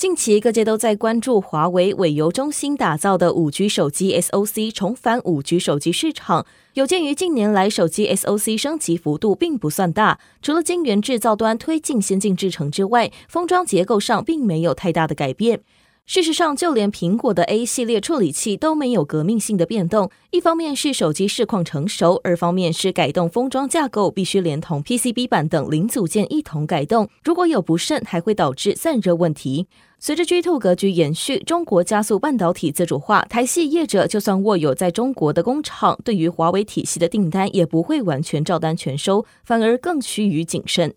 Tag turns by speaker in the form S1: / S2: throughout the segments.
S1: 近期各界都在关注华为委由中心打造的五 G 手机 SoC 重返五 G 手机市场。有鉴于近年来手机 SoC 升级幅度并不算大，除了晶圆制造端推进先进制程之外，封装结构上并没有太大的改变。事实上，就连苹果的 A 系列处理器都没有革命性的变动。一方面是手机市况成熟，二方面是改动封装架构必须连同 PCB 板等零组件一同改动，如果有不慎，还会导致散热问题。随着 G2 格局延续，中国加速半导体自主化，台系业者就算握有在中国的工厂，对于华为体系的订单也不会完全照单全收，反而更趋于谨慎。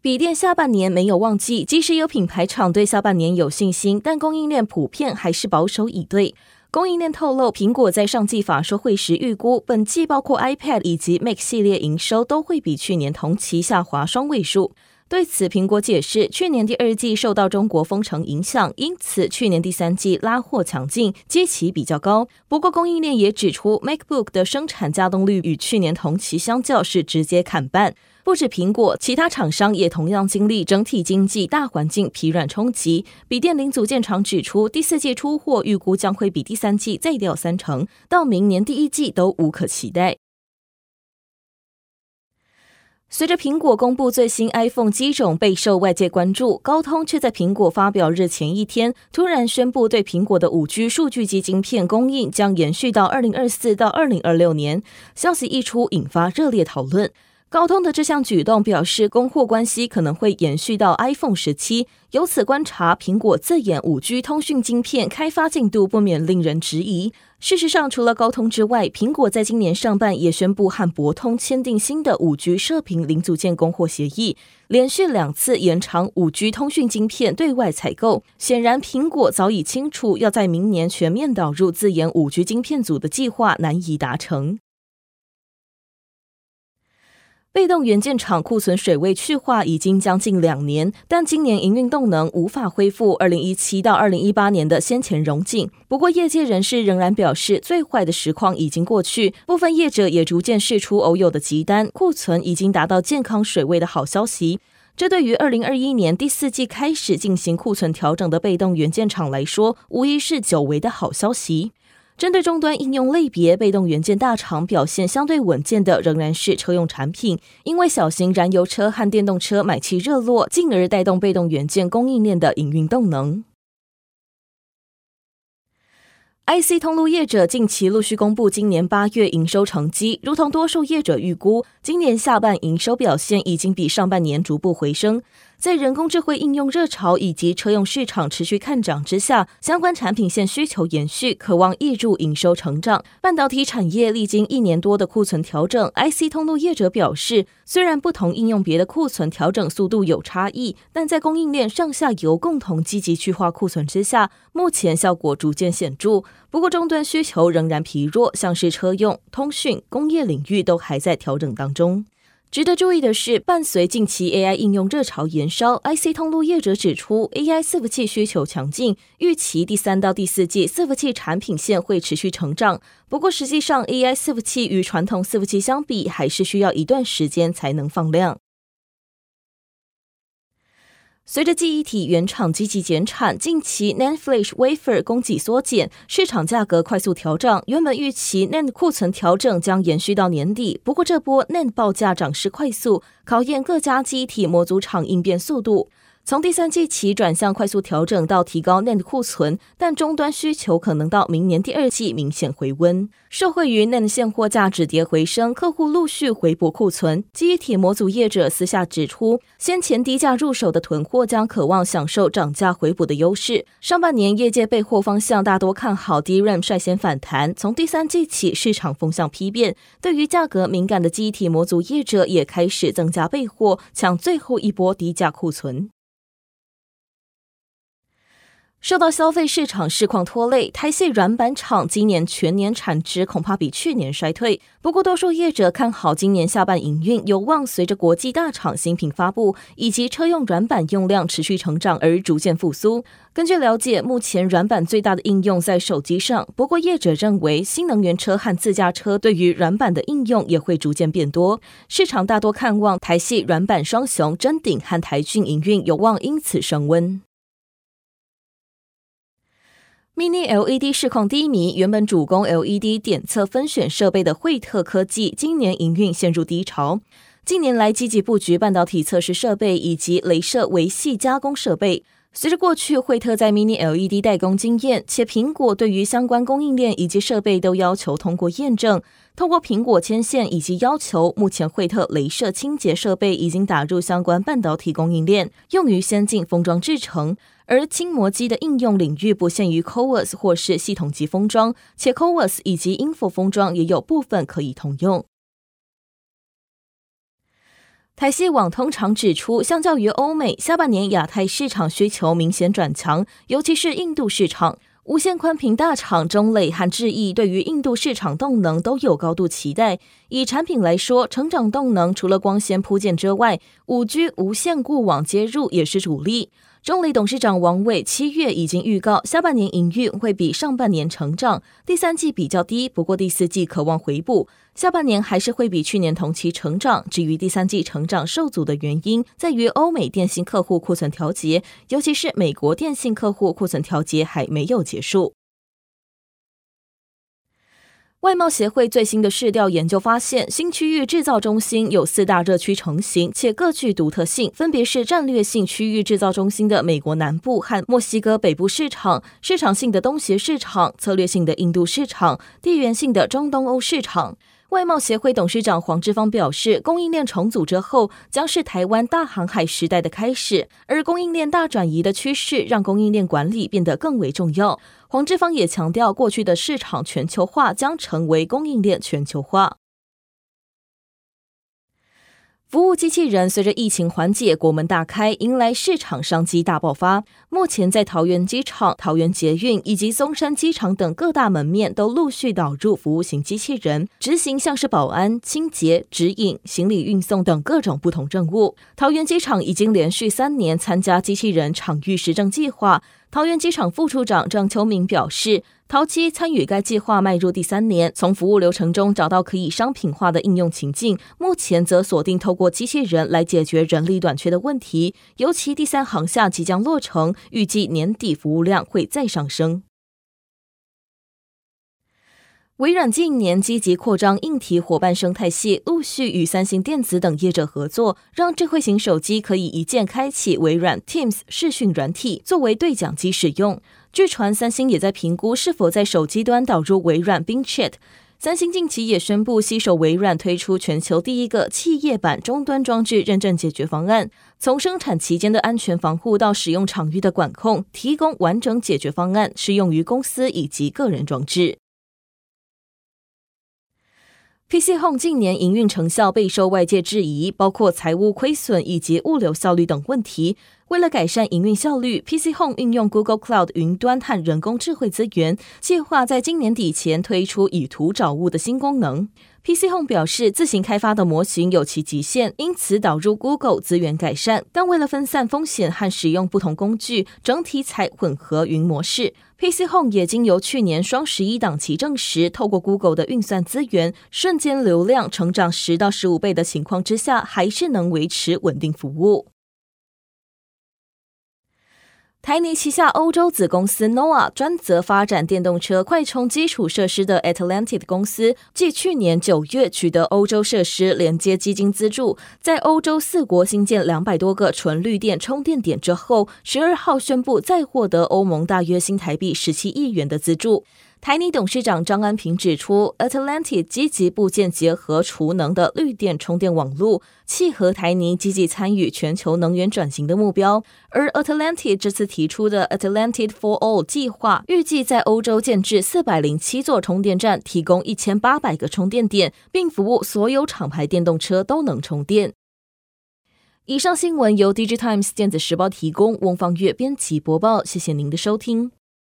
S1: 笔电下半年没有旺季，即使有品牌厂对下半年有信心，但供应链普遍还是保守以对。供应链透露，苹果在上季法说会时预估，本季包括 iPad 以及 Mac 系列营收都会比去年同期下滑双位数。对此，苹果解释，去年第二季受到中国封城影响，因此去年第三季拉货强劲，基期比较高。不过，供应链也指出，MacBook 的生产加动率与去年同期相较是直接砍半。不止苹果，其他厂商也同样经历整体经济大环境疲软冲击。笔电零组件厂指出，第四季出货预估将会比第三季再掉三成，到明年第一季都无可期待。随着苹果公布最新 iPhone 机种备受外界关注，高通却在苹果发表日前一天突然宣布，对苹果的五 G 数据机晶片供应将延续到二零二四到二零二六年。消息一出，引发热烈讨论。高通的这项举动表示，供货关系可能会延续到 iPhone 十七。由此观察，苹果自研 5G 通讯晶片开发进度不免令人质疑。事实上，除了高通之外，苹果在今年上半也宣布和博通签订新的 5G 射频零组件供货协议，连续两次延长 5G 通讯晶片对外采购。显然，苹果早已清楚要在明年全面导入自研 5G 晶片组的计划难以达成。被动元件厂库存水位去化已经将近两年，但今年营运动能无法恢复二零一七到二零一八年的先前荣景。不过，业界人士仍然表示，最坏的实况已经过去，部分业者也逐渐释出偶有的急单，库存已经达到健康水位的好消息。这对于二零二一年第四季开始进行库存调整的被动元件厂来说，无疑是久违的好消息。针对终端应用类别，被动元件大厂表现相对稳健的仍然是车用产品，因为小型燃油车和电动车买气热络，进而带动被动元件供应链的营运动能。IC 通路业者近期陆续公布今年八月营收成绩，如同多数业者预估，今年下半营收表现已经比上半年逐步回升。在人工智慧应用热潮以及车用市场持续看涨之下，相关产品线需求延续，可望挹注营收成长。半导体产业历经一年多的库存调整，IC 通路业者表示，虽然不同应用别的库存调整速度有差异，但在供应链上下游共同积极去化库存之下，目前效果逐渐显著。不过终端需求仍然疲弱，像是车用、通讯、工业领域都还在调整当中。值得注意的是，伴随近期 AI 应用热潮延烧，IC 通路业者指出，AI 伺服器需求强劲，预期第三到第四季伺服器产品线会持续成长。不过，实际上 AI 伺服器与传统伺服器相比，还是需要一段时间才能放量。随着记忆体原厂积极减产，近期 NAND Flash Wafer 供给缩减，市场价格快速调涨。原本预期 NAND 库存调整将延续到年底，不过这波 NAND 报价涨势快速，考验各家记忆体模组厂应变速度。从第三季起转向快速调整到提高 NAND 库存，但终端需求可能到明年第二季明显回温。受惠于 NAND 现货价止跌回升，客户陆续回补库存。记忆体模组业者私下指出，先前低价入手的囤货将渴望享受涨价回补的优势。上半年业界备货方向大多看好 DRAM 率先反弹，从第三季起市场风向丕变，对于价格敏感的记忆体模组业者也开始增加备货，抢最后一波低价库存。受到消费市场市况拖累，台系软板厂今年全年产值恐怕比去年衰退。不过，多数业者看好今年下半营运有望随着国际大厂新品发布以及车用软板用量持续成长而逐渐复苏。根据了解，目前软板最大的应用在手机上，不过业者认为新能源车和自驾车对于软板的应用也会逐渐变多。市场大多看望台系软板双雄臻鼎和台郡营运有望因此升温。Mini LED 市况低迷，原本主攻 LED 点测分选设备的惠特科技，今年营运陷入低潮。近年来积极布局半导体测试设备以及镭射微细加工设备。随着过去惠特在 Mini LED 代工经验，且苹果对于相关供应链以及设备都要求通过验证。通过苹果牵线以及要求，目前惠特镭射清洁设备已经打入相关半导体供应链，用于先进封装制程。而轻膜机的应用领域不限于 CoWoS 或是系统级封装，且 CoWoS 以及 InFO 封装也有部分可以通用。台系网通常指出，相较于欧美，下半年亚太市场需求明显转强，尤其是印度市场。无线宽频大厂中磊和智毅对于印度市场动能都有高度期待。以产品来说，成长动能除了光纤铺建之外，五 G 无线固网接入也是主力。中理董事长王伟七月已经预告，下半年营运会比上半年成长，第三季比较低，不过第四季可望回补，下半年还是会比去年同期成长。至于第三季成长受阻的原因，在于欧美电信客户库存调节，尤其是美国电信客户库存调节还没有结束。外贸协会最新的市调研究发现，新区域制造中心有四大热区成型，且各具独特性，分别是战略性区域制造中心的美国南部和墨西哥北部市场，市场性的东协市场，策略性的印度市场，地缘性的中东欧市场。外贸协会董事长黄志芳表示，供应链重组之后，将是台湾大航海时代的开始，而供应链大转移的趋势，让供应链管理变得更为重要。黄志芳也强调，过去的市场全球化将成为供应链全球化。服务机器人随着疫情缓解，国门大开，迎来市场商机大爆发。目前在桃园机场、桃园捷运以及松山机场等各大门面都陆续导入服务型机器人，执行像是保安、清洁、指引、行李运送等各种不同任务。桃园机场已经连续三年参加机器人场域实证计划。桃园机场副处长张秋明表示，桃机参与该计划迈入第三年，从服务流程中找到可以商品化的应用情境。目前则锁定透过机器人来解决人力短缺的问题，尤其第三航厦即将落成，预计年底服务量会再上升。微软近年积极扩张硬体伙伴生态系，陆续与三星电子等业者合作，让智慧型手机可以一键开启微软 Teams 视讯软体，作为对讲机使用。据传，三星也在评估是否在手机端导入微软 Bing Chat。三星近期也宣布携手微软推出全球第一个企业版终端装置认证解决方案，从生产期间的安全防护到使用场域的管控，提供完整解决方案，适用于公司以及个人装置。PC Home 近年营运成效备受外界质疑，包括财务亏损以及物流效率等问题。为了改善营运效率，PC Home 运用 Google Cloud 云端和人工智慧资源，计划在今年底前推出以图找物的新功能。PC Home 表示，自行开发的模型有其极限，因此导入 Google 资源改善。但为了分散风险和使用不同工具，整体采混合云模式。PC Home 也经由去年双十一档期证实，透过 Google 的运算资源，瞬间流量成长十到十五倍的情况之下，还是能维持稳定服务。台泥旗下欧洲子公司 NOA 专责发展电动车快充基础设施的 Atlantic 公司，继去年九月取得欧洲设施连接基金资助，在欧洲四国新建两百多个纯绿电充电点之后，十二号宣布再获得欧盟大约新台币十七亿元的资助。台泥董事长张安平指出，Atlantic 积极布建结合储能的绿电充电网络，契合台泥积极参与全球能源转型的目标。而 Atlantic 这次提出的 Atlantic for All 计划，预计在欧洲建置四百零七座充电站，提供一千八百个充电点，并服务所有厂牌电动车都能充电。以上新闻由《DigiTimes 电子时报》提供，翁方月编辑播报。谢谢您的收听。